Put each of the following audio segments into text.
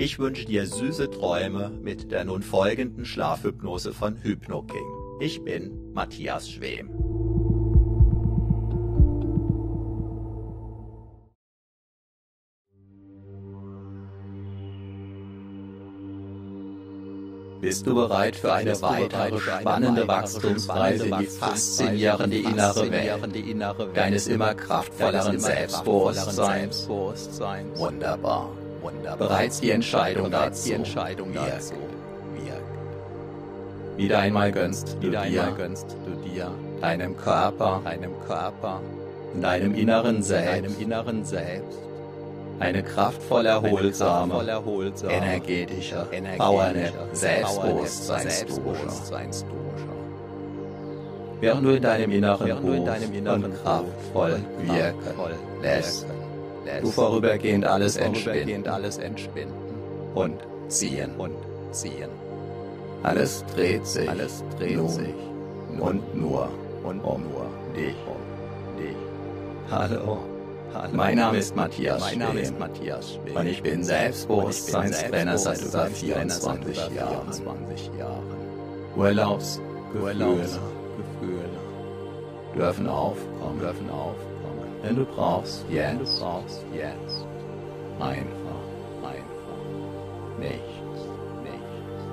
Ich wünsche dir süße Träume mit der nun folgenden Schlafhypnose von HypnoKing. Ich bin Matthias Schwem. Bist du bereit für eine weitere spannende Wachstumsreise in die faszinierende innere Welt deines immer kraftvolleren Selbstbewusstseins? Wunderbar. Bereits die Entscheidung dazu. Wirkt. Wieder einmal gönnst du dir, deinem Körper, und deinem inneren Selbst. eine kraftvoll erholsame, energetische, powernap Selbstbewusstseinsdusche. Während du in deinem Inneren ruhst und kraftvoll wirken lässt, du vorübergehend alles entspinnen. und ziehen. Alles dreht sich, alles dreht nun sich. und nur und um. Nur dich. Hallo. Mein Name ist Matthias mein Name ist Matthias Schwem. und ich bin Selbstbewusstseinstrainer seit über 24 Jahren. Urlaubsgefühle dürfen aufkommen, dürfen aufkommen, denn du brauchst jetzt, du brauchst jetzt einfach, einfach nichts, nichts.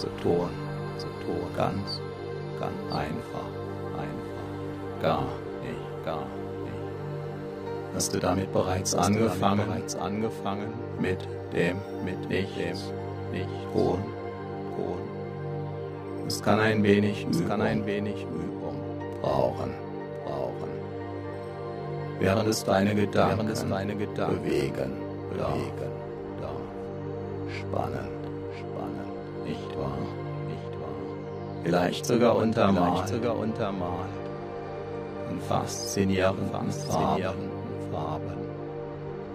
Zu tun, zu tun, ganz, ganz einfach, einfach, gar nicht, gar nicht. Hast du damit bereits angefangen, bereits angefangen? Mit dem, mit nicht, dem, nicht tun, tun. Es kann ein wenig, es kann ein wenig Übung brauchen. Während es deine Gedanken, während es deine Gedanken bewegen, bewegen, da. Spannend, spannend, nicht wahr, nicht wahr. Vielleicht sogar untermalt, vielleicht sogar untermalt. Und faszinierend, faszinierend Farben,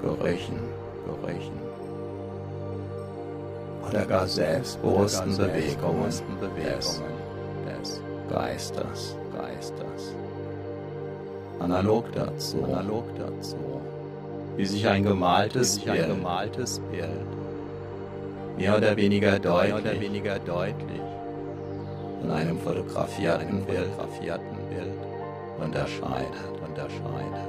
Gerüchen, Gerüchen. Oder gar selbstbewussten Bewegungen des, des Geistes, Geistes. Analog dazu, analog dazu, wie sich ein gemaltes, sich ein gemaltes Bild. Mehr oder weniger deutlich, oder weniger deutlich. Von einem fotografierten, Bild, fotografierten Bild. Unterscheidet, unterscheidet.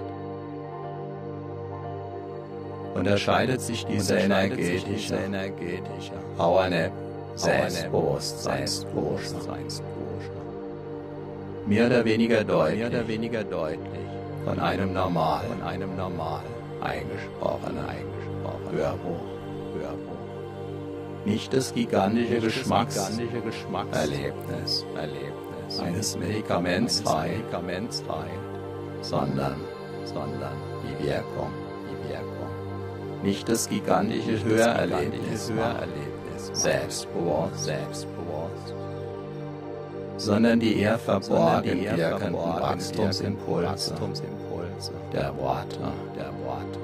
Unterscheidet sich diese energetische, energetische Powernap Selbstbewusstseinsdusche mehr oder weniger deutlich, mehr oder weniger deutlich. Von einem normal, von einem normal. Eingesprochenen, eingesprochenen Hörbuch, Hörbuch. Nicht das gigantische Geschmacks, gigantische Geschmackserlebnis, Erlebnis. Eines Medikaments heilt, sondern, sondern die Wirkung, die Wirkung. Nicht das gigantische Hörerlebnis, Hörerlebnis, selbstbewusst, selbstbewusst, sondern die eher verborgen wirkenden Wachstumsimpulse, der Worte, der Worte,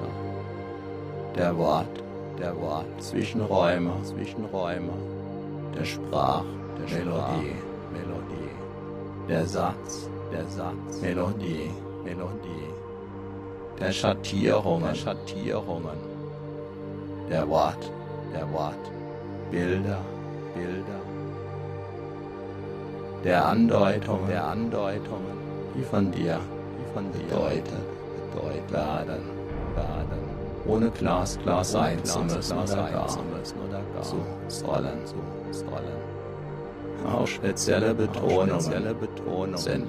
der Wort, der Wort, Zwischenräume, Zwischenräume, der Sprach, der Melodie, Melodie, der Satz, der Satz, Melodie, Melodie, der Schattierungen, der Schattierungen, der Wort, der Wort, Bilder, Bilder, der Andeutungen, der Andeutungen, die von dir, die von dir bedeutet, bedeutet werden, werden, ohne glasklar sein zu müssen oder gar, zu sollen, zu sollen. Auch spezielle Betonungen, spezielle Betonungen sind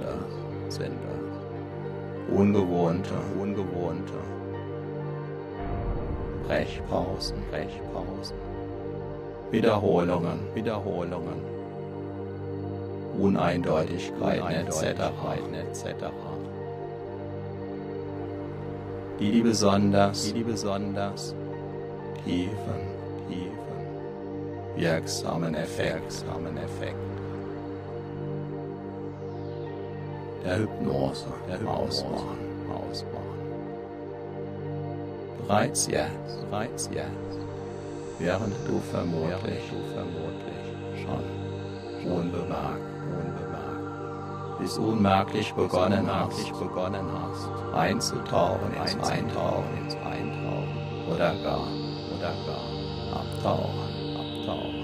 es, sind es. Ungewohnte, ungewohnte. Brechpausen, Brechpausen. Wiederholungen, Wiederholungen. Uneindeutigkeiten etc. etc. Die, die besonders, die, besonders tiefen, tiefen, wirksamen Effekt, wirksamen Effekt der Hypnose, der Hypnose ausmachen, ausmachen. Bereits jetzt, bereits jetzt, während du vermutlich, du vermutlich schon unbemerkt bis unmerklich begonnen hast, begonnen hast, einzutauchen, ins Eintauchen, ins Eintauchen, oder gar, oder gar, abtauchen, abtauchen.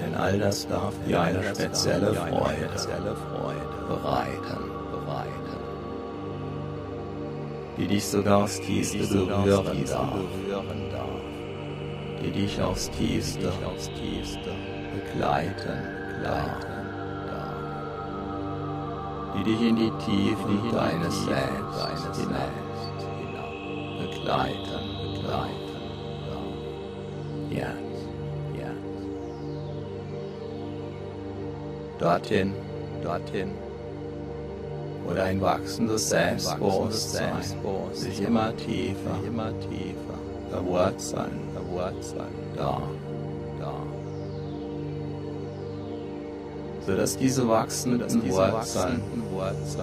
Denn all das darf dir eine spezielle Freude, bereiten, bereiten, die dich sogar aufs Tiefste berühren darf, die dich aufs Tiefste, aufs Tiefste begleiten, begleiten die dich in die Tiefen deines Selbst hinaus begleiten, begleiten. Jetzt, jetzt. Dorthin, dorthin, wo dein wachsendes Selbstbewusstsein sich immer tiefer, immer tiefer verwurzeln, verwurzeln, da. Sodass diese wachsenden Wurzeln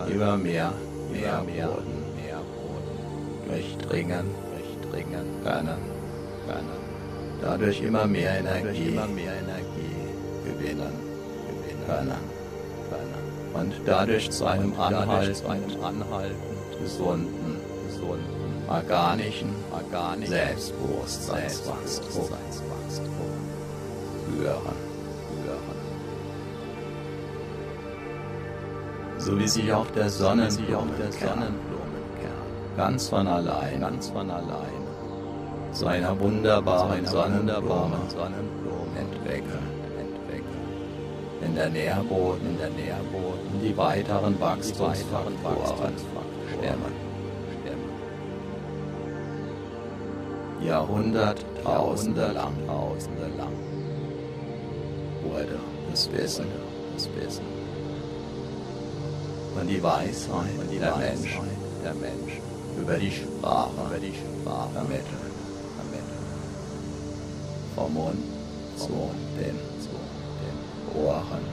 immer mehr, mehr Boden, mehr Boden durchdringen, durchdringen können, können. Dadurch immer mehr Energie, immer mehr Energie gewinnen, gewinnen. Können, können. Und dadurch zu einem Anhalten, einem Anhalten gesunden, gesunden, organischen, organischen Selbstbewusstseinswachstum führen. So wie sich auch der Sonnenblumenkern. Ganz von allein, ganz von allein. Zu einer wunderbaren Sonnenblume entwickelt, entwickelt. In der Nährboden, in der Nährboden, die weiteren Wachstumsfaktoren stemmen. Jahrhunderttausende lang, Tausende lang. Wurde das Wissen, das Wissen und die Weisheit und die der Menschen, der Menschen über die Sprache, über die Sprache. Vermittelt. Vom Mund zu den, zu den Ohren,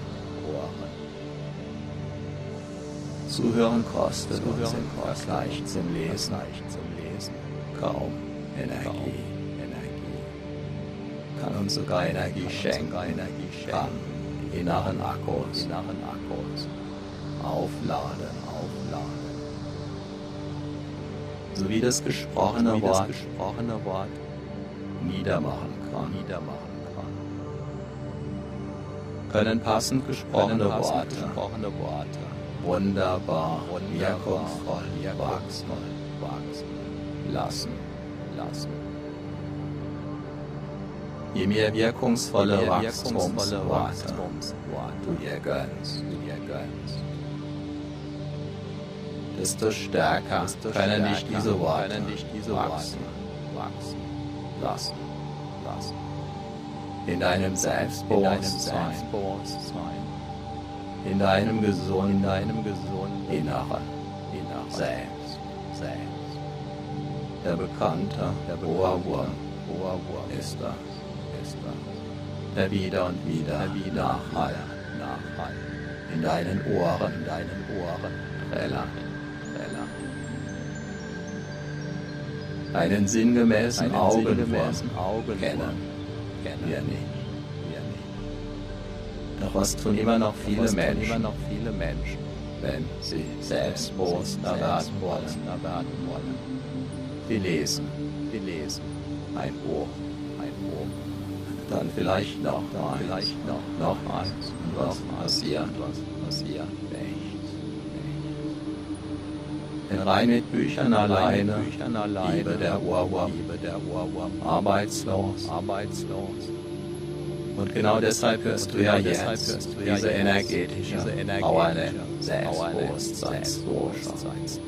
Ohren. Zuhören kostet Zuhören uns im Vergleich zum Lesen, zum Lesen. Kaum Energie. Energie. Kann uns sogar Energie schenken, Energie schenken. Inneren Akkus, inneren Akkus aufladen, aufladen. So wie das gesprochene, wie Wort, das gesprochene Wort niedermachen kann, niedermachen kann. Können passend gesprochene, Können passend Worte, gesprochene Worte wunderbar, wirkungsvoll, wachsen, wachsen, lassen, lassen. Je mehr wirkungsvolle Wachstumsworte du dir gönnst, du dir gönnst desto stärker können dich diese Worte wachsen, wachsen, lassen, lassen. In deinem Selbstbewusstsein. In deinem gesunden, in deinem gesunden Inneren, Inneren. Selbst, selbst. Der bekannte, der Ohrwurm, Ohrwurm ist das, ist das. Der wieder und wieder, der wieder Nachhall, Nachhall. In deinen Ohren, in deinen Ohren, trällert, trällert. Einen sinngemäßen Einen sinngemäßen Augenwurm. Kennen, kennen wir nicht. wir nicht. Doch was tun immer noch viele Menschen, immer noch viele Menschen, wenn sie selbstbewusster werden wollen? Sie lesen. Sie lesen. Ein Buch, ein Buch, dann vielleicht noch dann vielleicht noch, noch eins. was passiert, was passiert. Denn rein mit Büchern alleine, Büchern alleine, Liebe der Ohrwurm, Liebe der Ohrwurm, arbeitslos. arbeitslos. Und genau deshalb hörst du ja Genau jetzt diese energetische, Selbstbewusstseinsdosha. Selbstbewusstseinsdosha.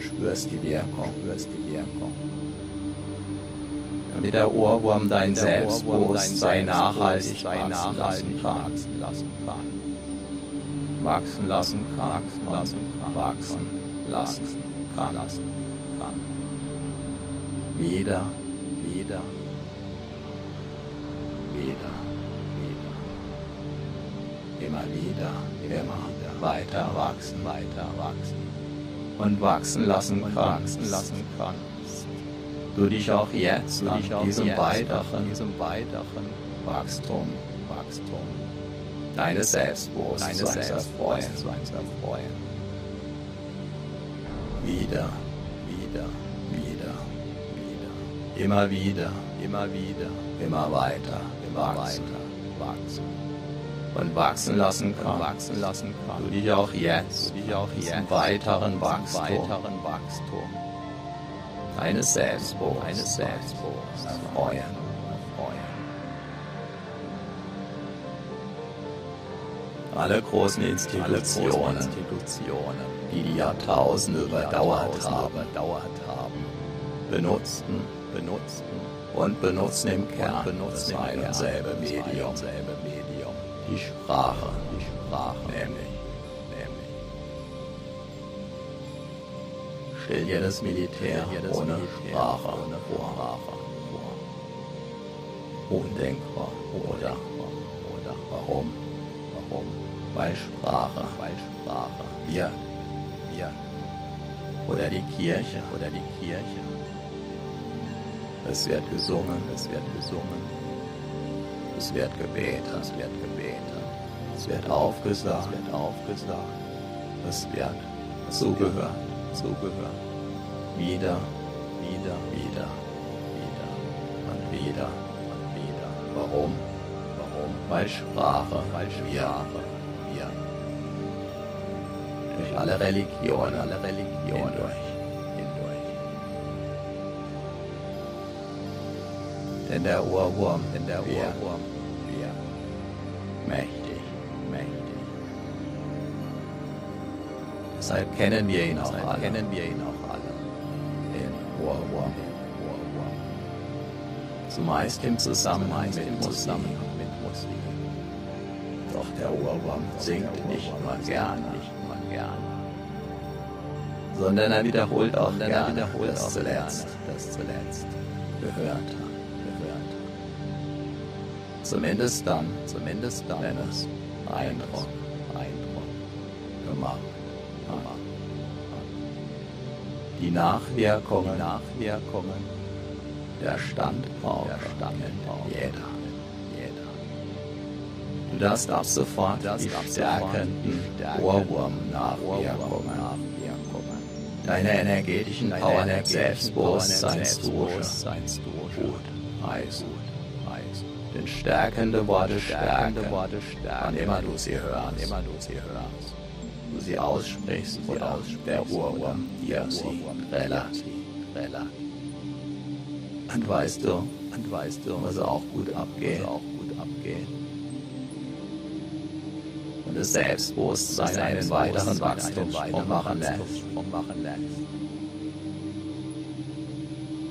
Spürst die Wirkung, Spürst die Wirkung. damit der Ohrwurm dein Selbstbewusstsein nachhaltig wachsen lassen kann. Wachsen lassen kann. Wachsen lassen kann, Wachsen lassen kann. lassen kann. lassen kann. Wieder, Wieder, wieder, wieder, immer wieder, immer weiter wachsen weiter wachsen und wachsen lassen kannst. wachsen lassen kannst. Du dich auch jetzt Du dich auch diesem jetzt weiteren diesem weiteren Wachstum Wachstum deines Selbstbewusstseins erfreuen. Wieder, Wieder, wieder, wieder, immer wieder, immer wieder, immer weiter, immer wachsen weiter wachsen und wachsen lassen kannst. wachsen lassen Du kann. dich auch jetzt Du dich auch jetzt weiteren Wachstum weiteren Wachstum deines Selbstbewusstseins erfreuen. Alle großen Institutionen, die die Jahrtausende überdauert haben, überdauert haben, benutzten benutzten und benutzen im Kern benutzen ein und selbe Medium, die Sprache, die Sprache, nämlich. Nämlich. Stell dir das Militär jedes ohne Sprache ohne vor, undenkbar. Oder warum? warum? Weil Sprache Weil Sprache wir wir oder die Kirche, oder die Kirche, es wird gesungen, es wird gesungen, es wird gebetet, es wird gebetet, es wird es aufgesagt, wird aufgesagt, es wird zugehört, zugehört, wieder, wieder, wieder wieder. Und wieder. und wieder. Warum? Warum? Weil Sprache, Weil Sprache durch alle Religionen, alle Religionen hindurch. hindurch. Denn der Ohrwurm, Denn der Ohrwurm wir mächtig, mächtig. deshalb kennen wir ihn auch Deshalb alle, kennen wir ihn auch alle. den Ohrwurm, zumeist im Zusammenhang mit Musik. Doch der Ohrwurm singt nicht nur singt gerne, sondern er wiederholt auch sondern er wiederholt das zuletzt das zuletzt gehört hat. gehört. Zumindest dann, Zumindest dann, wenn es Eindruck Eindruck gemacht hat. Die Nachwirkungen Nachwirkungen der Standpauke der jeder. jeder. Das ab sofort stärkenden die stärkenden Ohrwurm-Nachwirkungen deine energetischen Powernap Selbstbewusstseinsdusche gut heißen. Denn stärkende Worte Stärkende stärken, Worte stärken, wann immer du sie hörst, immer du sie hörst. du sie aussprichst oder aussprichst der Ohrwurm dir sie trällert. Trällert. Und weißt du, Und weißt du, muss auch gut muss auch und das Selbstbewusstsein einen weiteren Wachstumssprung machen lässt.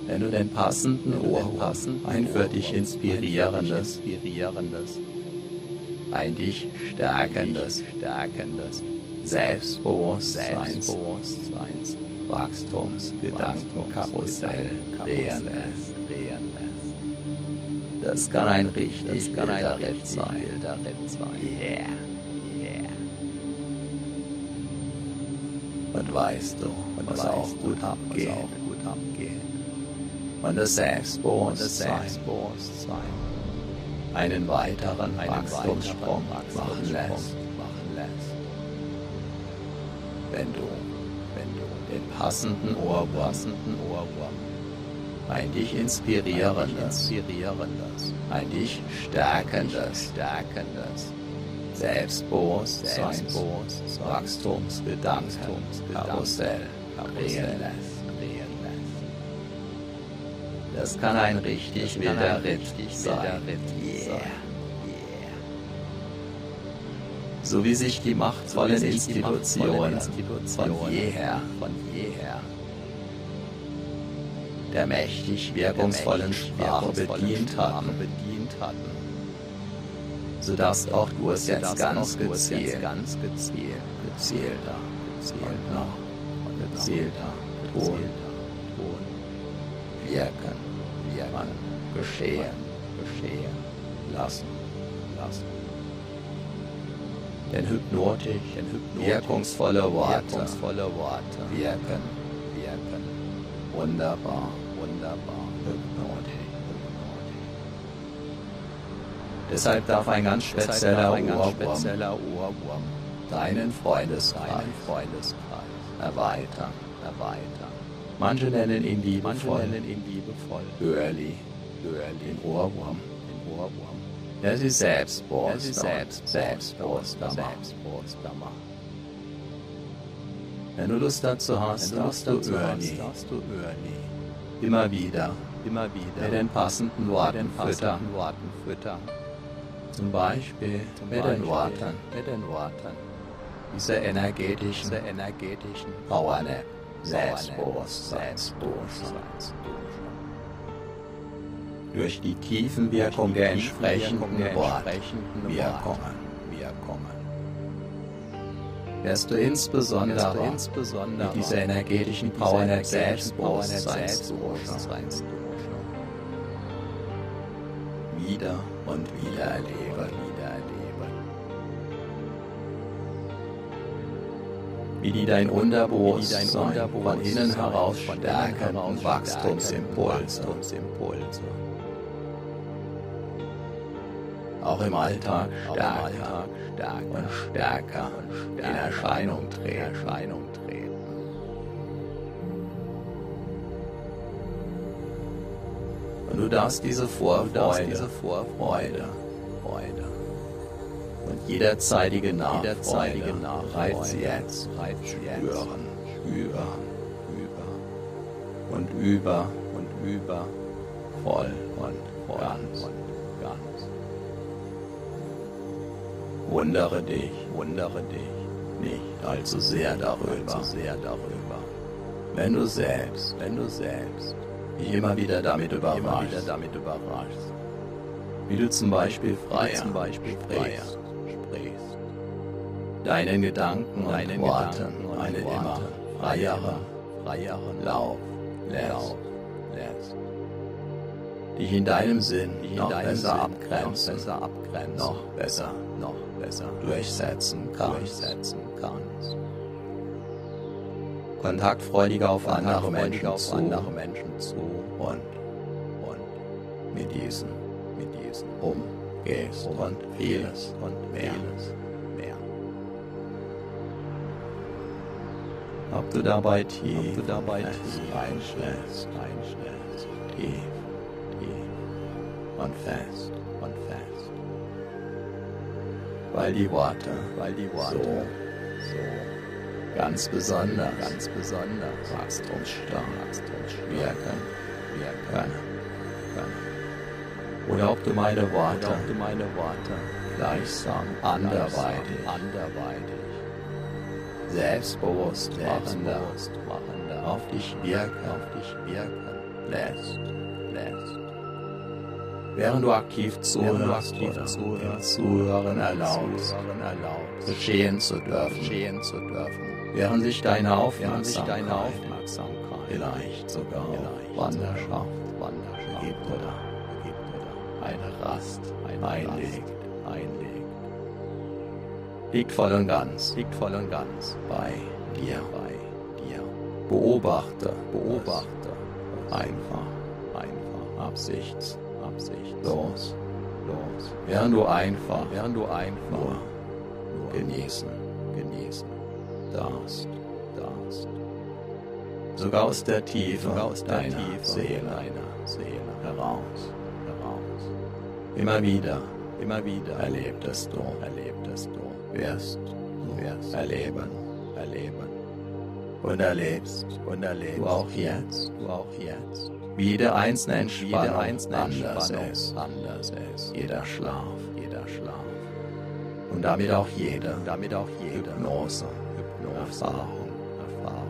Wenn du den passenden Ohrwurm, passenden ein für dich inspirierendes, inspirierendes, ein dich stärkendes, stärkendes Selbstbewusstseins, Selbstbewusstseins Wachstumsgedankenkarussell drehen lässt. Das kann ein richtig wilder Ritt sein. yeah. Und weißt du, Und was auch gut abgeht. Und Und das Selbstbewusstsein. Selbstbewusstsein. Einen weiteren einen Wachstumssprung weiteren machen lässt. Wachstumssprung machen lässt. Wenn du Wenn du den passenden Ohrwurm, ein dich inspirierendes, ein dich stärkendes. Stärkendes Selbstbewusstsein, Wachstumsgedanken, Karussell Karussell. Das kann ein richtig wilder Ritt richtig sein. Yeah. So wie sich die machtvollen Institutionen von jeher von jeher der mächtig wirkungsvollen Sprache bedient hatten, sodass auch du es jetzt ganz gezielt, ganz gezielt, gezielter, gezielter noch gezielter tun, gezielter tun, wirken, wirken, geschehen geschehen. Lassen. lassen. Denn hypnotisch, Denn hypnotisch wirkungsvolle Worte. wirkungsvolle Worte. Wirken wirken. Wunderbar, wunderbar, hypnotisch. Deshalb darf ein ganz spezieller Ohrwurm deinen Freundeskreis erweitern. erweitern. Manche nennen ihn liebevoll nennen ihn liebevoll. Hörli, den Ohrwurm. sie und selbst macht. Wenn du Lust dazu hast, darfst du Hörli immer wieder. Immer wieder. Mit den passenden Worten füttern. Zum Beispiel mit den Worten mit den Worten dieser energetischen dieser energetischen Powernap, Selbstbewusstsein. Durch die der entsprechenden der entsprechenden Worte, Wirkungen. wirst du insbesondere Wirst du insbesondere mit dieser energetischen Powernap Selbstbewusstseinsdusche wieder und wieder erleben. wieder erleben. wie die dein Unterbewusstsein von innen heraus von innen stärkenden heraus Wachstumsimpulse auch im Alltag stärker und stärker und in Erscheinung in treten. Du darfst diese Vorfreude diese Vorfreude, Freude, und jederzeitige Nachfreude bereits jetzt. bereits jetzt. Spüren, über über. Und über. Und über. Voll und voll ganz. und ganz. Wundere dich. Wundere dich nicht allzu sehr darüber, allzu sehr darüber, wenn du selbst wenn du selbst dich immer wieder damit überraschst, überraschst, wie du zum Beispiel freier zum Beispiel freier sprichst, deinen Gedanken und deinen Worten einen immer freieren freieren Lauf lässt, lässt, dich in deinem Sinn in noch deinem besser Sinn abgrenzen, noch besser abgrenzen, noch besser. Noch besser. Durchsetzen kannst, durchsetzen kannst. Kontaktfreudiger auf andere Menschen auf andere Menschen zu und und mit diesen mit diesen umgehst und vieles und mehr. vieles mehr. Ob du dabei tief, Ob du dabei tief einschläfst, einschläfst, tief, tief und fest, und fest, weil die Worte, weil die Worte so so ganz besonders. Ganz besonders. Wachstumsstark wachstumsstark wirken wirken können. können. Oder ob du meine Worte ob du meine Worte gleichsam anderweitig, anderweitig selbstbewusst selbstbewusst machender auf dich wirken. Auf dich wirken. Lässt. lässt. Während du aktiv zuhörst, aktiv oder zuhörst, Zuhören erlaubst, Zuhören erlaubst, geschehen zu dürfen, geschehen zu dürfen, während sich deine Aufmerksamkeit vielleicht sogar Wanderschaft Wanderschaft gibt oder eine Rast eine einlegt, Rast einlegt, liegt voll und ganz liegt voll und ganz bei dir. bei dir. Beobachte, Beobachte einfach, einfach absichts, absichtslos, los, während du einfach. Während du einfach. Nur nur genießen. genießen. Darfst, darfst, sogar aus der Tiefe sogar aus der deiner Tiefe Seele. deiner Seele. Heraus. heraus. Immer wieder Immer wieder. erlebtest du, erlebtest du, wirst du wirst erleben. Erleben. Und erlebst und erlebst. Du auch jetzt, du auch jetzt, jede einzelne jede Entspannung einzelne anders ist, anders ist, jeder Schlaf jeder Schlaf und damit auch jede damit auch jede Hypnose, Hypnose, Erfahrung. Erfahrung.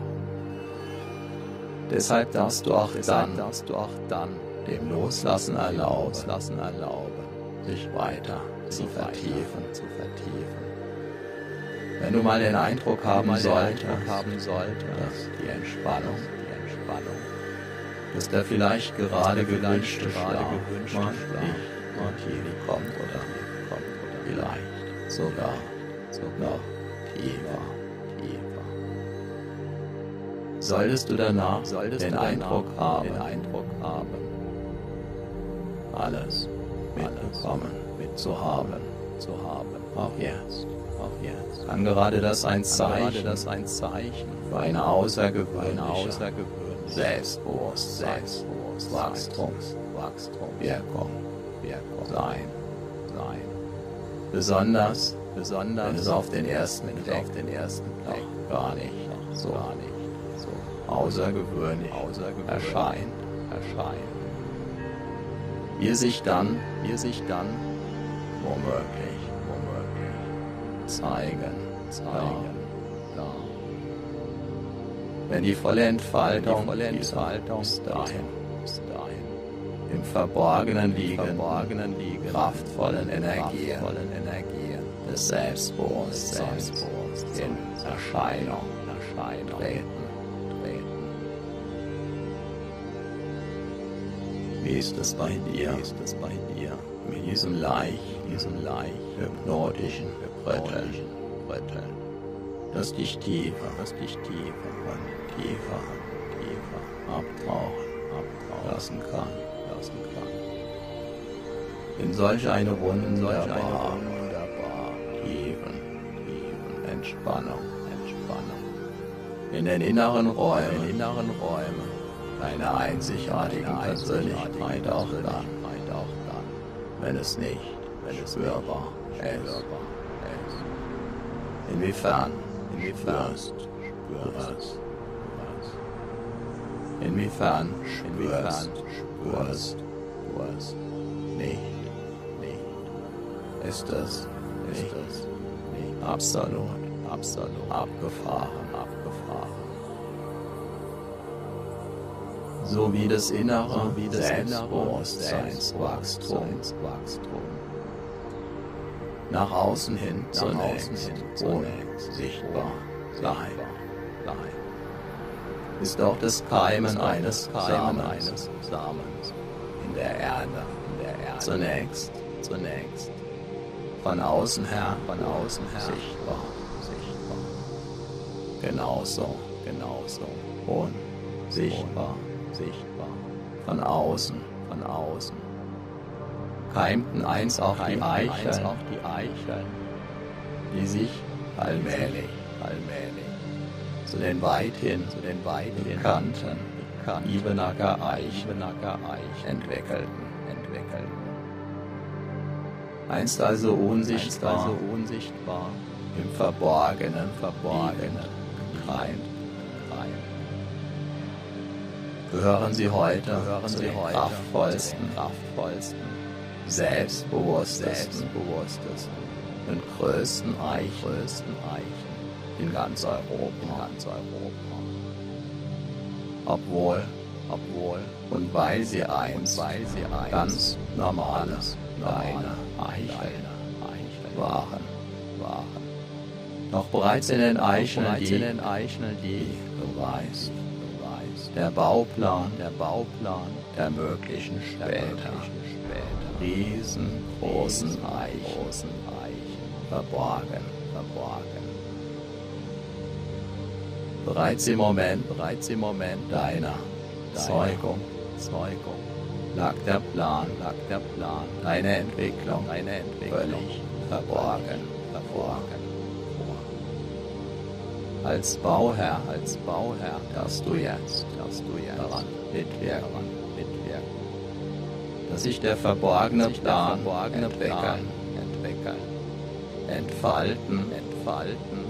Deshalb darfst du auch dann darfst du auch dann dem Loslassen erlauben, Loslassen erlauben, sich weiter zu vertiefen. zu vertiefen. Wenn du mal den Eindruck haben solltest, dass die Entspannung, die Entspannung, dass der vielleicht gerade gewünschte gerade Schlaf gewünschte mal Schlaf nicht tief kommt oder kommt oder vielleicht sogar sogar tiefer. tiefer. Solltest du danach Solltest den Eindruck haben, den Eindruck haben, alles mitbekommen, mitzuhaben, zu haben, auch jetzt, auch jetzt, kann gerade das ein Zeichen das ein Zeichen für eine für eine außergewöhnliche außergewöhnliche Selbstbewusstseins, Wachstums, Wachstum, Wirkung. Wirkung. Sein. sein. Besonders, Besonders wenn es auf den ersten Blick auf den ersten Blick gar nicht so gar nicht so außergewöhnlich außergewöhnlich erscheint, erscheint, wie es sich dann wie sich dann womöglich womöglich zeigen, zeigen. darf. Wenn die volle Entfaltung, Die volle Entfaltung bis dahin bis dahin. Im Verborgenen die liegenden, verborgenen liegen. Kraftvollen Energien. Kraftvollen Energien. Des Selbstbewusstseins. Selbstbewusstseins. In Erscheinung. Erscheinung. Treten. treten. Wie ist es bei dir, Wie ist es bei dir? Mit diesem leicht, diesem leicht hypnotischen Rütteln, Rütteln, das dich tiefer das dich tiefer und tiefer tiefer. Abtauchen abtauchen. Lassen kann? lassen kann. In solch eine Solch eine wunderbare, wunderbar. Tiefen, tiefen. Entspannung Entspannung. In den inneren in Räumen inneren Räumen. Deiner einzigartigen deiner Persönlichkeit auch dann, auch dann, wenn es nicht wenn es spürbar spürbar ist. Inwiefern Inwiefern spürst? Inwiefern spürst spürst es? nicht? Nicht. Ist es Ist nicht es nicht absolut absolut abgefahren? abgefahren? So wie das innere wie das innere Selbstbewusstseinswachstum Selbstbewusstseinswachstum nach außen hin zunächst außen hin zunächst sichtbar bleibt. ist auch das Keimen eines Keimen Samens eines Samens. In der Erde. In der Erde. Zunächst. Zunächst. Von außen her. Von außen her. Sichtbar, sichtbar, genauso genauso unsichtbar sichtbar. Von außen. Von außen. Keimten einst auch die einst auch die sich allmählich allmählich zu den weithin zu den weithin bekannten bekannten Ibenacker Eichen Eichen entwickelten. entwickelten. Einst also Einst unsichtbar also unsichtbar, im Verborgenen, verborgenen. Keim. gehören sie heute Gehören zu sie heute kraftvollsten, kraftvollsten, selbstbewusstesten selbstbewusstesten und größten Eichen größten Eichen in ganz in Europa. ganz Europa. Obwohl. Obwohl. Und weil sie eins, weil sie eins ganz normales, deine Eichel, waren, waren. Doch bereits in den Eicheln, die, in den Eicheln, die du weißt, der Bauplan, der Bauplan der möglichen später, später riesengroßen Eichen, verborgen, verborgen. Bereits im Moment, bereits im Moment deiner, Zeugung, Zeugung, lag der Plan, lag der Plan, deine Entwicklung, deine Entwicklung, völlig verborgen, verborgen. Als Bauherr, als Bauherr darfst du jetzt, darfst du jetzt daran mitwirken, dass sich der verborgene Plan, Plan entwickeln, entfalten, entfalten.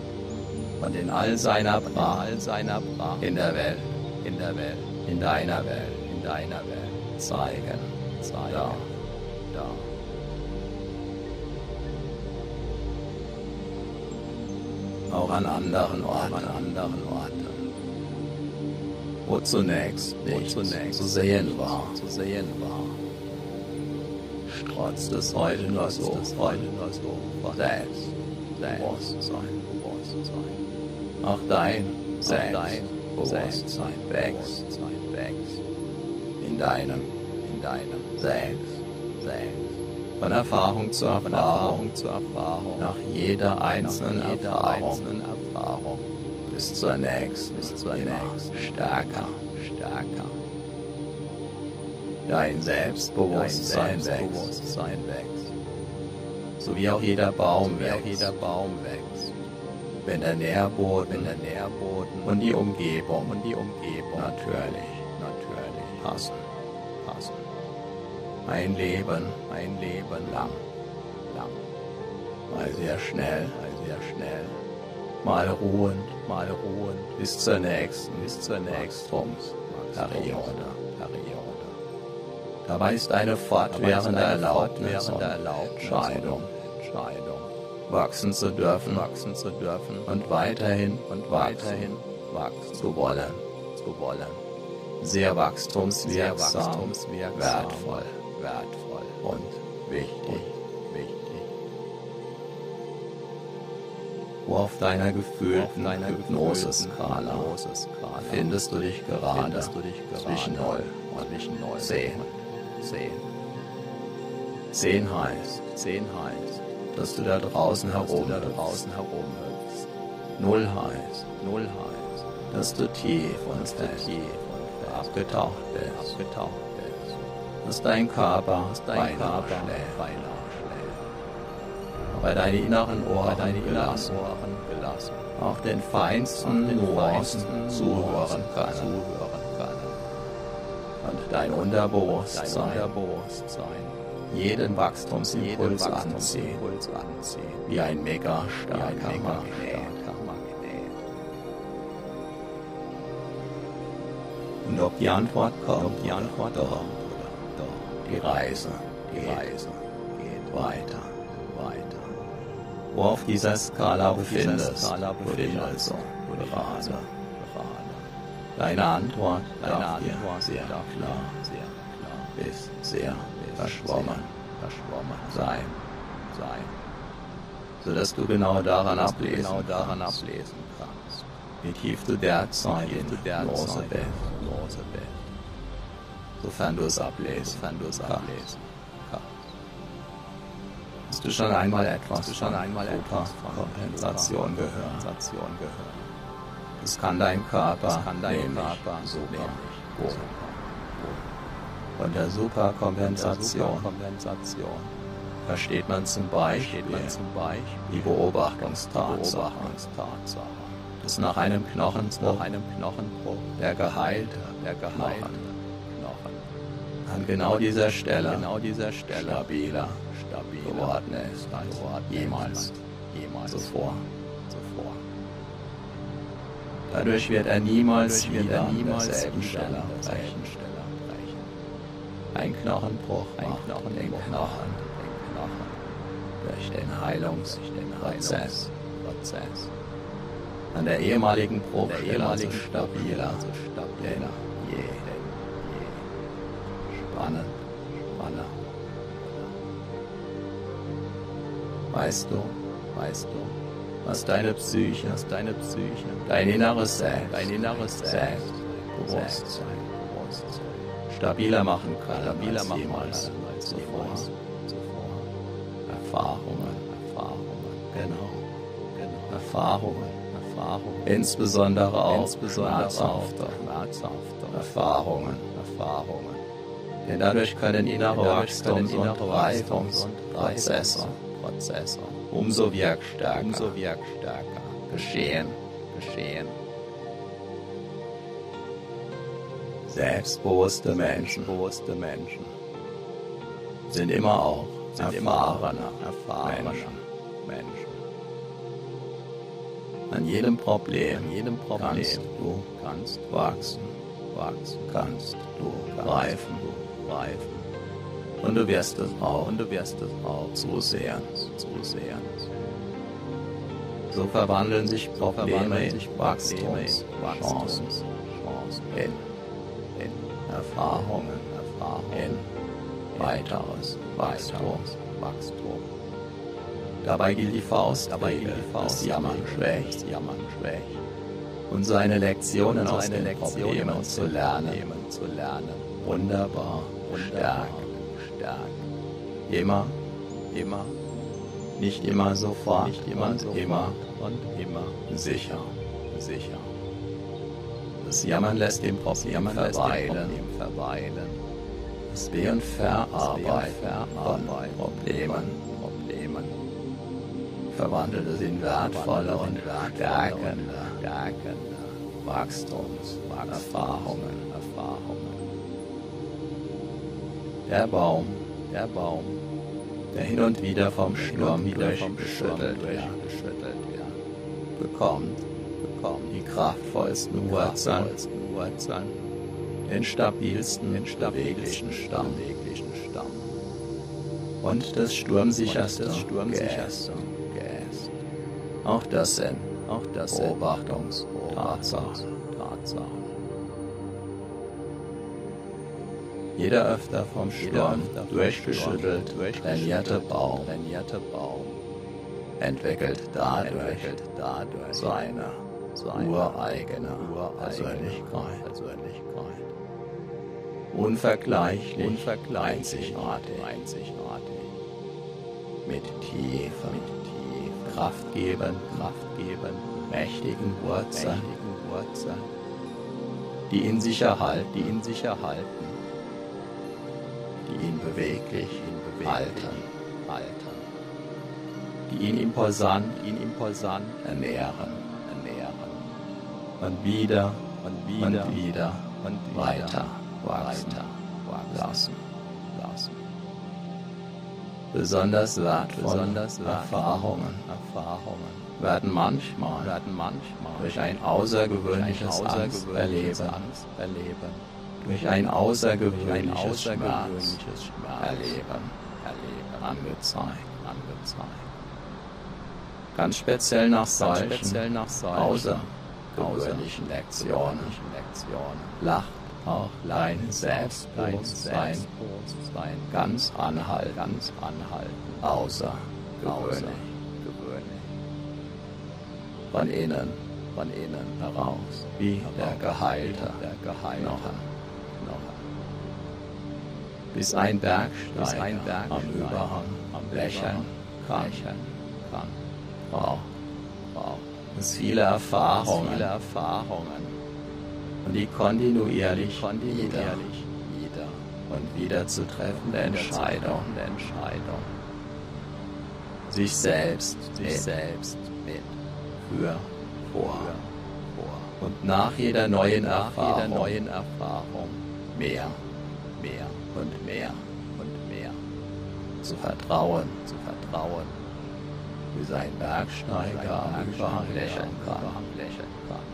und in all seiner Pracht, seiner Pracht. in der Welt, in der Welt, in deiner Welt, in deiner Welt. zeigen, zeigen, da, da. Auch an anderen Orten, an anderen Orten. Wo zunächst nicht zunächst zu sehen war, zu sehen war. Strotzt es heute nur so, heute nur so, selbst, Bewusstsein, Bewusstsein. Auch dein, selbst, dein Bewusstsein wächst, wächst. In deinem, in deinem Selbst, Selbst. Von Erfahrung zu Erfahrung, Erfahrung zu Erfahrung, nach jeder einzelnen, nach jeder Erfahrung, einzelnen Erfahrung, bis zur nächsten, bis zur nächsten, stärker, stärker. Dein Selbstbewusstsein, Dein Selbstbewusstsein wächst. So wie auch jeder Baum, auch jeder Baum wächst. Wenn der Nährboden, wenn der Nährboden und die Umgebung und die Umgebung natürlich, natürlich passen, passen. Ein Leben, ein Leben lang, lang. Mal sehr schnell, mal sehr schnell. Mal ruhend, mal ruhend, bis zur nächsten, bis zur nächsten Periode, Periode. Dabei ist eine fortwährende Erlaubnis und Entscheidung, Entscheidung, wachsen zu dürfen, wachsen zu dürfen. Und weiterhin und weiterhin wachsen zu wollen, zu wollen. Sehr wachstumswirksam, wertvoll, wertvoll. Und wichtig, wichtig. Wo auf deiner gefühlten Hypnose-Skala findest du dich gerade zwischen 0 und 10. 10. 10 heißt, 10 heißt, dass du da draußen herum, da draußen herumhüpfst. 0 heißt, 0 heißt, dass du tief und tief und abgetaucht bist, abgetaucht bist. Dass dein Körper, dass dein Körper schläft, aber deine inneren Ohren, deine inneren Ohren gelassen, auch den feinsten Nuancen zuhören können. Dein Unterbewusstsein, jeden Wachstumsimpuls anziehen, wie ein mega starker Magnet. Und ob die Antwort kommt, ob die Antwort doch, die Reise, die Reise geht weiter, weiter. Wo auf dieser Skala befindest, Skala befindest also gerade, gerade. Deine Antwort, deine Antwort sehr klar, sehr klar, ist sehr verschwommen, verschwommen sein, sein, so dass du genau daran ablesen, genau daran ablesen kannst, wie tief du derzeit in Lose bist, Lose bist, sofern du es ablesen, sofern du es ablesen kannst. Hast du schon einmal etwas, du schon einmal etwas von Kompensation gehört, gehört? Das kann dein Körper, das kann dein Körper so nämlich, von der Superkompensation. Versteht man zum Beispiel, die Beobachtungstatsache, dass nach einem Knochenbruch, der geheilte, der geheilte Knochen. An genau dieser Stelle, genau dieser Stelle stabiler, stabiler geworden ist als jemals, jemals zuvor. Dadurch wird er niemals wieder an derselben Stelle brechen. Ein Knochenbruch, ein Knochen, den Knochen, den Knochen, durch den Heilungsprozess, Prozess. An der ehemaligen Bruchstelle so stabiler, so stabiler, je, je. spannend, spannend. Weißt du, weißt du, was deine Psyche, was deine Psyche, dein inneres Selbst, dein inneres Selbst, Bewusstsein, Bewusstsein, stabiler machen kann, stabiler machen jemals zuvor, zuvor. Erfahrungen, Erfahrungen, genau, genau, Erfahrungen, Erfahrungen, insbesondere auch, insbesondere schmerzhafte, schmerzhafte Erfahrungen, Erfahrungen. Denn dadurch können innere Wachstums- und Reifungsprozesse Prozesse umso wirkstärker, umso wirkstärker geschehen, geschehen. Selbstbewusste Menschen, bewusste Menschen sind immer auch sind erfahrene, erfahrene Menschen. Menschen. An jedem Problem, an jedem Problem kannst du kannst wachsen, wachsen, kannst du reifen, du reifen. Und du wirst es auch, und du wirst es auch. Zusehen, zusehen. So verwandeln sich Probleme in Wachstums, Chancen, Chancen, in, in Erfahrungen, Erfahrungen, in weiteres Wachstum, Wachstum. Dabei gilt die Faust, dabei gilt die Faust, Jammern schwächt, Jammern schwächt. Und seine Lektionen aus den Problemen zu lernen, zu lernen, wunderbar, stark stark. Immer, immer, nicht immer sofort, nicht immer und sofort immer und immer sicher, sicher. Das Jammern lässt den Problem verweilen, verweilen. Das und Verarbeiten von Problemen, Problemen verwandelt es in wertvolle und stärkende, stärkende Wachstumserfahrungen, Erfahrungen. Der Baum, der Baum, der hin und wieder vom Sturm wieder vom geschüttelt wird, bekommt, bekommt die kraftvollsten Wurzeln, Wurzeln, den stabilsten, den stabilsten Stamm, Stamm. Und das sturmsicherste, das sturmsicherste Geäst. Auch das sind, auch das Beobachtungs-Tatsachen, Tatsachen. Jeder öfter vom Sturm durchgeschüttelt, trainierte Baum, trainierte Baum entwickelt dadurch, seine, ureigene Persönlichkeit. Unvergleichlich, unvergleichlich, einzigartig. Mit tiefen, kraftgebend, kraftgebend, mächtigen Wurzeln, mächtigen Wurzeln, die in sich erhalten, die in sich erhalten die ihn beweglich, ihn beweglich. Halten, halten, die ihn imposant, ihn imposant ernähren, ernähren. Und wieder und wieder und wieder. und weiter, weiter lassen, lassen. Besonders wertvolle Besonders Erfahrungen, Erfahrungen werden manchmal, werden manchmal durch ein außergewöhnliches, Angst erleben, Angst erleben durch ein außergewöhnliches, Schmerz erleben, erleben, angezeigt, angezeigt. Ganz speziell nach solchen, speziell nach solchen außergewöhnlichen Lektionen, lacht auch dein Selbstbewusstsein, ganz anhaltend, ganz anhaltend, außergewöhnlich, gewöhnlich. Von innen, von innen heraus, wie der Geheilte, der Geheilte. Bis ein Bergsteiger Berg am Überhang am lächeln kann. Lächeln kann. Wow. Wow. Das viele Erfahrungen. Viele Erfahrungen. Und die kontinuierlich, kontinuierlich wieder, wieder und wieder zu treffende Entscheidung. Entscheidung. Sich selbst, sich mit, selbst mit, für, vor, vor. Und nach jeder neuen nach Erfahrung, jeder neuen Erfahrung mehr, mehr und mehr und mehr. Zu vertrauen, zu vertrauen, wie sein Bergsteiger Überhang lächeln kann, lächeln kann.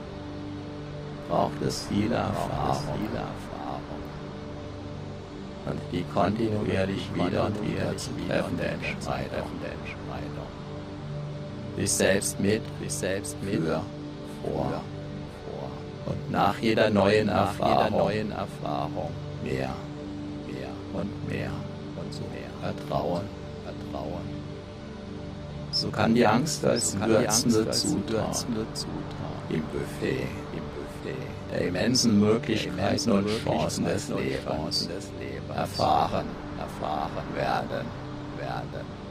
Braucht es viele Erfahrungen, viele Erfahrungen. Und die kontinuierlich wieder und wieder zu treffende Entscheidung, Entscheidung. Sich selbst mit, sich selbst mit, für, vor, vor. Und nach jeder neuen Erfahrung, jeder neuen Erfahrung mehr und mehr und so mehr. Vertrauen, Vertrauen. So kann die Angst als würzende Zutat im Buffet, im Buffet der immensen Möglichkeiten und Chancen des Lebens erfahren, erfahren werden, werden.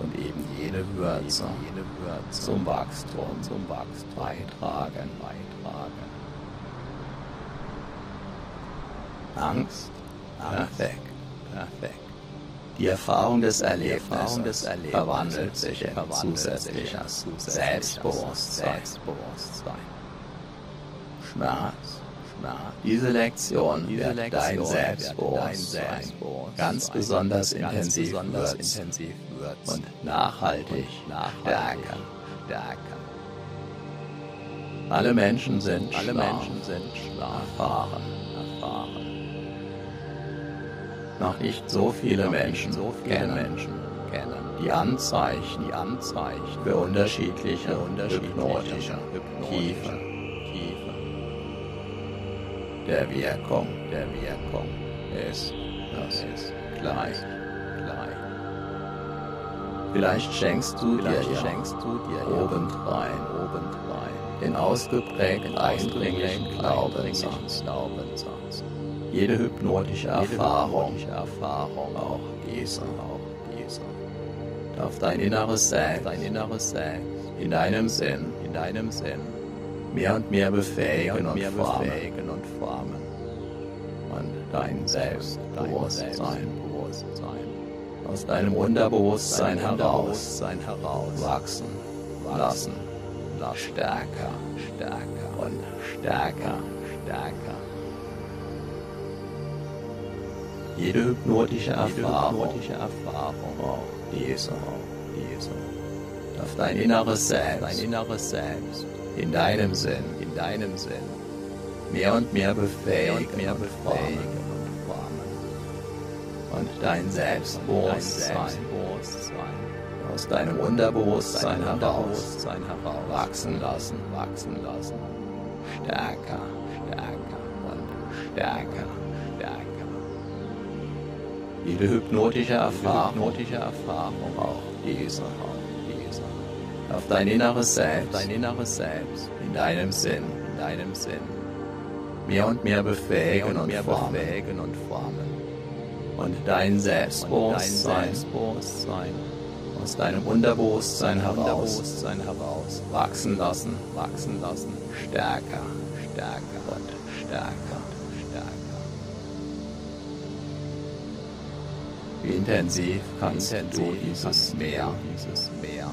Und eben jene Würze, jene Würze zum Wachstum, zum Wachstum beitragen, beitragen. Angst, perfekt, Die Erfahrung des Erlebnisses, des Erlebnisses verwandelt sich in zusätzliches Selbstbewusstsein. Selbstbewusstsein. Schmerz. Diese Lektion Diese wird Lektion dein Selbstbewusstsein, ganz besonders intensiv, intensiv und nachhaltig, nachhaltig stärken. Alle Menschen sind alle schlau, Menschen sind schlau, erfahren noch nicht so viele Menschen, so viele kennen, Menschen kennen. Die Anzeichen, die Anzeichen für unterschiedliche, unterschiedliche hypnotische, Tiefe, Tiefe. Der Wirkung, der Wirkung ist, das ist gleich, gleich. Vielleicht schenkst du Vielleicht dir, schenkst du dir obendrein, obendrein den ausgeprägten eindringlichen Glaubenssatz, Glaubenssatz jede hypnotische Erfahrung, Erfahrung. Auch diese, auch diese, darf dein inneres Selbst, dein inneres Selbst in deinem Sinn, in deinem Sinn mehr und mehr befähigen und, mehr formen. befähigen und formen. Und dein Selbstbewusstsein, Bewusstsein aus deinem Unterbewusstsein heraus, heraus wachsen, lassen, stärker, stärker. Und stärker, stärker jede hypnotische Erfahrung, hypnotische Erfahrung. Auch darf dein inneres Selbst, dein inneres Selbst. In deinem Sinn, in deinem Sinn. Mehr und mehr befähigen, und mehr befähigen und dein Selbstbewusstsein, aus deinem Unterbewusstsein heraus, heraus. Wachsen lassen, wachsen lassen, stärker, stärker. Und stärker jede hypnotische Erfahrung, hypnotische Erfahrung auch diese. Auf dein inneres Selbst, dein inneres Selbst, in deinem Sinn, in deinem Sinn. Mehr und mehr befähigen und, mehr formen. befähigen und formen. Und dein Selbstbewusstsein, aus deinem Unterbewusstsein heraus, heraus wachsen lassen, wachsen lassen, stärker, stärker und stärker. Intensiv kannst intensiv du dieses Meer, dieses Meer.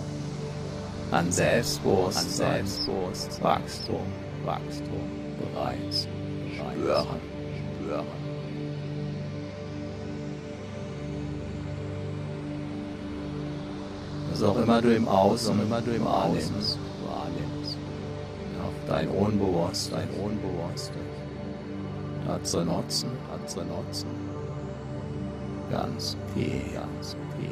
An Selbstbewusstsein, Selbstbewusstsein. Wachstum, Wachstum bereits spüren, spüren. Was auch immer du im Außen, immer du im wahrnimmst, wahrnimmst, auf dein Unbewusstsein, Unbewusstes, hat zu nutzen, hat zu nutzen ganz okay, ganz okay.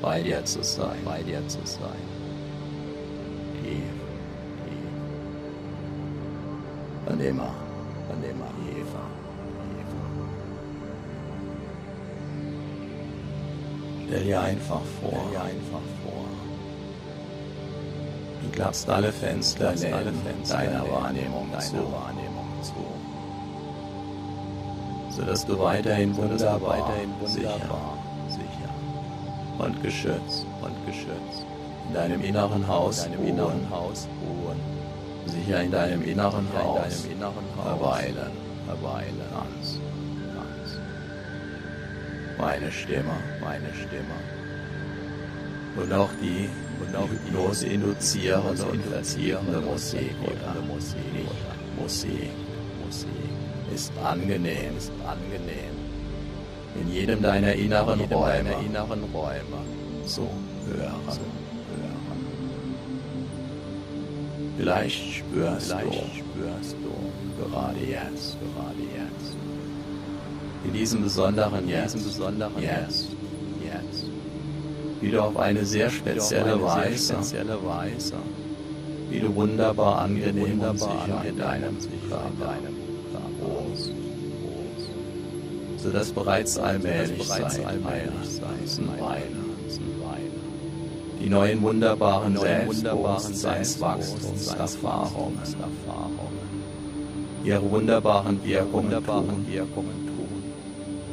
Bei dir zu sein, bei dir zu sein. Tief, tief. Und immer, und immer tiefer, tiefer. Stell dir einfach vor, stell dir einfach vor. Du klappst alle Fenster, alle Fenster deiner Wahrnehmung, deiner Wahrnehmung zu sodass du weiterhin wunderbar, weiterhin wunderbar. sicher, und geschützt und geschützt. In deinem inneren Haus, in deinem inneren Haus ruhen, sicher in deinem inneren Haus, in deinem inneren Haus. Verweilen, verweilen, ganz, ganz. Meine Stimme, meine Stimme. Und auch die, und auch die Hypnose induzierende und verzierende Musik oder? Musik, Musik, Musik ist angenehm, ist angenehm. In jedem deiner inneren jedem Räume, deiner inneren Räume zu hören. Zu hören. Vielleicht spürst Vielleicht du, spürst du gerade jetzt, gerade jetzt. In diesem besonderen Jetzt, diesem besonderen jetzt, jetzt. Wieder auf eine sehr spezielle, eine Weise, sehr spezielle Weise, wie du wunderbar angenehm wunderbar und sicher in deinem, sicher in deinem so dass bereits allmählich sein, allmählich sein, Weile, die neuen wunderbaren Selbstbewusstseinswachstumserfahrungen, ihre wunderbaren Wirkungen tun,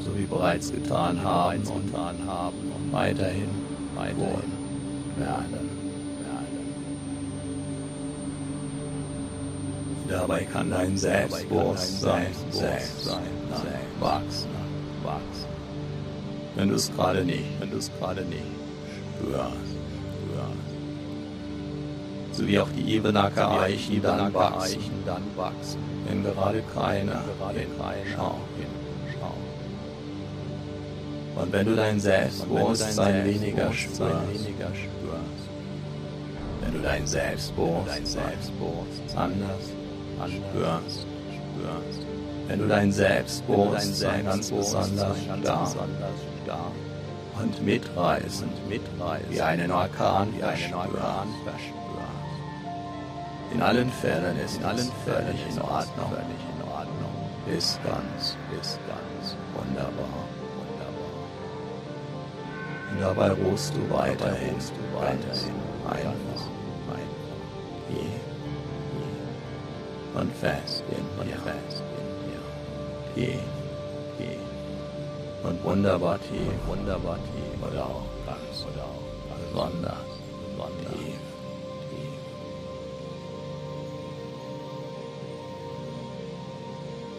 so wie bereits getan haben und weiterhin, weiterhin werden. Dabei kann dein Selbstbewusstsein, Selbstsein, wachsen, wachsen. Wenn du es gerade nicht, wenn du es gerade nicht spürst, spürst. So wie auch die Ebenacker Eichen dann wachsen, dann wachsen, wenn gerade keiner, gerade keiner schaut. Und wenn du dein Selbstbewusstsein weniger spürst, wenn du dein Selbstbewusstsein anders spürst, spürst. Wenn du dein Selbstbewusstsein ganz besonders stark und mitreißend, mitreißend, wie einen Orkan, wie einen Orkan. In allen Fällen ist in allen Fällen in Ordnung, völlig in Ordnung. Ist ganz, ist ganz wunderbar, wunderbar. Und dabei ruhst du weiterhin, du weiterhin. Einfach, einfach, je und fest in dir, fest Tief, tief. Und wunderbar tief, wunderbar tief. Oder auch ganz, oder auch ganz besonders, besonders tief.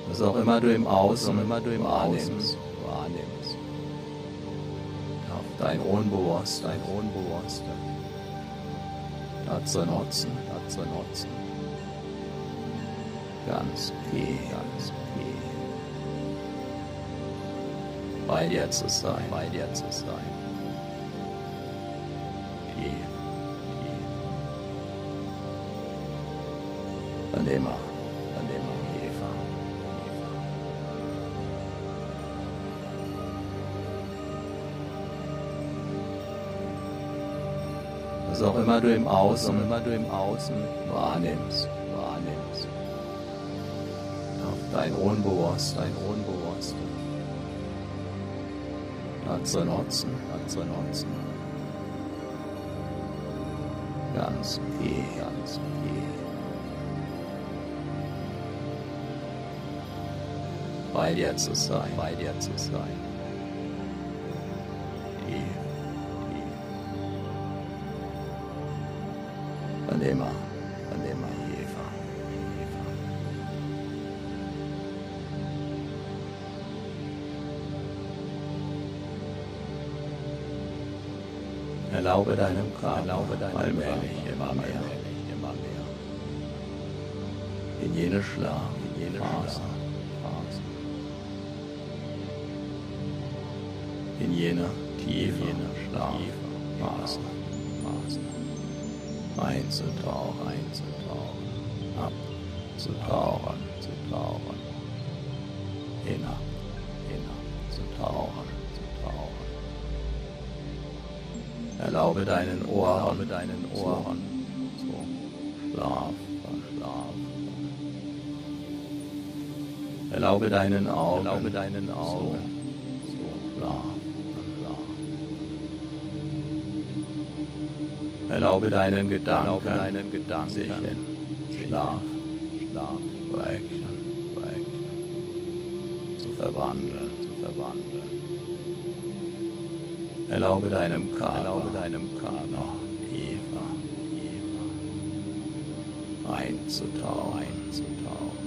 Was auch immer du im Außen, immer du im wahrnimmst, wahrnimmst. Auf dein Unbewusstsein, dein Unbewusstsein. Dazu nutzen, dazu nutzen. Ganz tief, ganz tief. Bei dir zu sein, bei dir zu sein. Tief, tief. An, von dem an Eva. Was auch immer du im Außen, immer du im Außen wahrnimmst dein Unbewusstsein, dein Unbewusstsein. Dazu nutzen, dazu nutzen. Ganz tief, ganz tief. Bei dir zu sein, bei dir zu sein. Tief, tief. Von dem Erlaube deinem deinem allmählich immer mehr, immer mehr. In jene Schlaf, in jene Phase. In jene tiefe. Schlafphase, Phase. Einzutauchen, einzutauchen, abzutauchen, zu tauchen, hinab, hinab, zu tauchen. Erlaube deinen Ohren, erlaube deinen Ohren zu Schlaf, Schlaf. Erlaube deinen Augen, erlaube deinen Augen zu Schlaf, Schlaf. Erlaube deinen Gedanken, erlaube deinen Gedanken sich in Schlaf, Schlaf, Weichen, Weichen zu verwandeln, zu verwandeln. Erlaube deinem Körper, erlaube deinem Körper, Eva, Eva, einzutauchen, einzutauchen.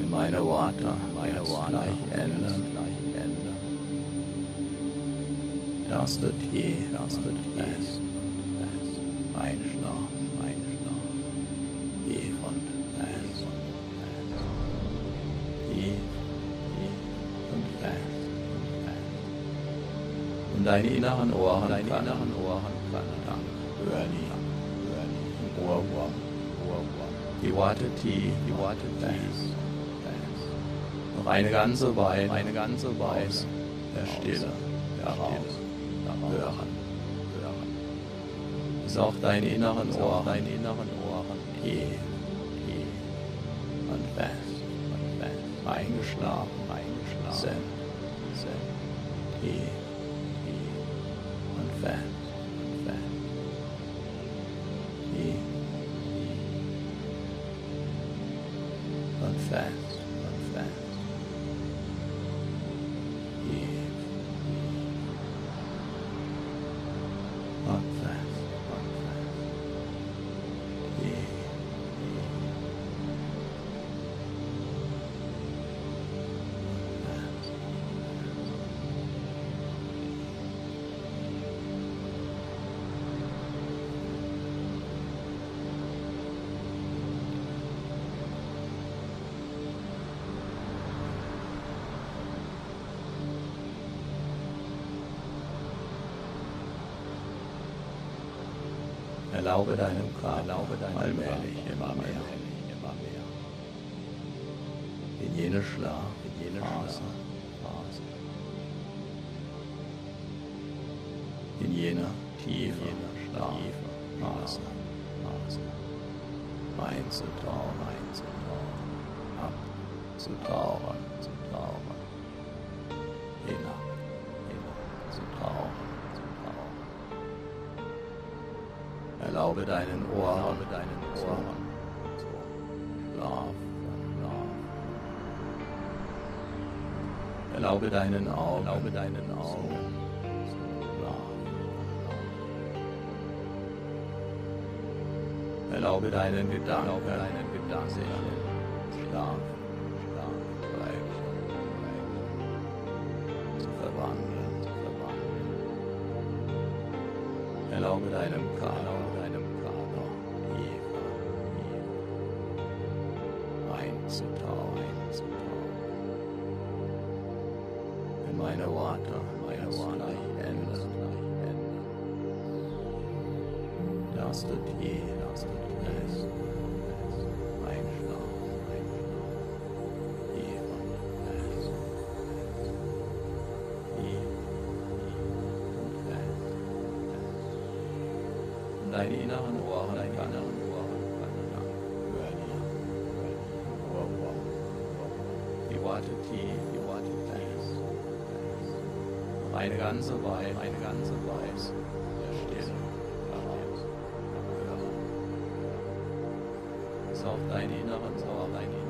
In meine Worte, meine Worte gleich ändern, gleich ändern. Erste Tee, erste Fest, Fest, einschlafen, einschlafen. Deine inneren Ohren, deine inneren Ohren die, die Worte tief, die Worte tief. Noch eine ganze Weile, eine ganze Weile der Stille, heraus, hören, hören. Ist auch deine inneren Ohren, deine inneren Ohren tief, tief und fest, und fest. eingeschlafen, eingeschlafen. sind, sind, tief Erlaube deinem Körper, allmählich Erlaube deinen Ohren, erlaube deinen Ohren, so. Schlaf, Schlaf. Erlaube deinen Augen, erlaube deinen Augen. Erlaube deinen Gedanken, erlaube deinen Gedanken, tiefer, einzutauchen, einzutauchen. In meine Worte, meine Worte ändern, ändern. Dass du tief, dass Worte tief, die Worte fest. Noch eine ganze Weile, eine ganze Weile der Stille heraus, hören. Ist auf deine inneren Ohren, deine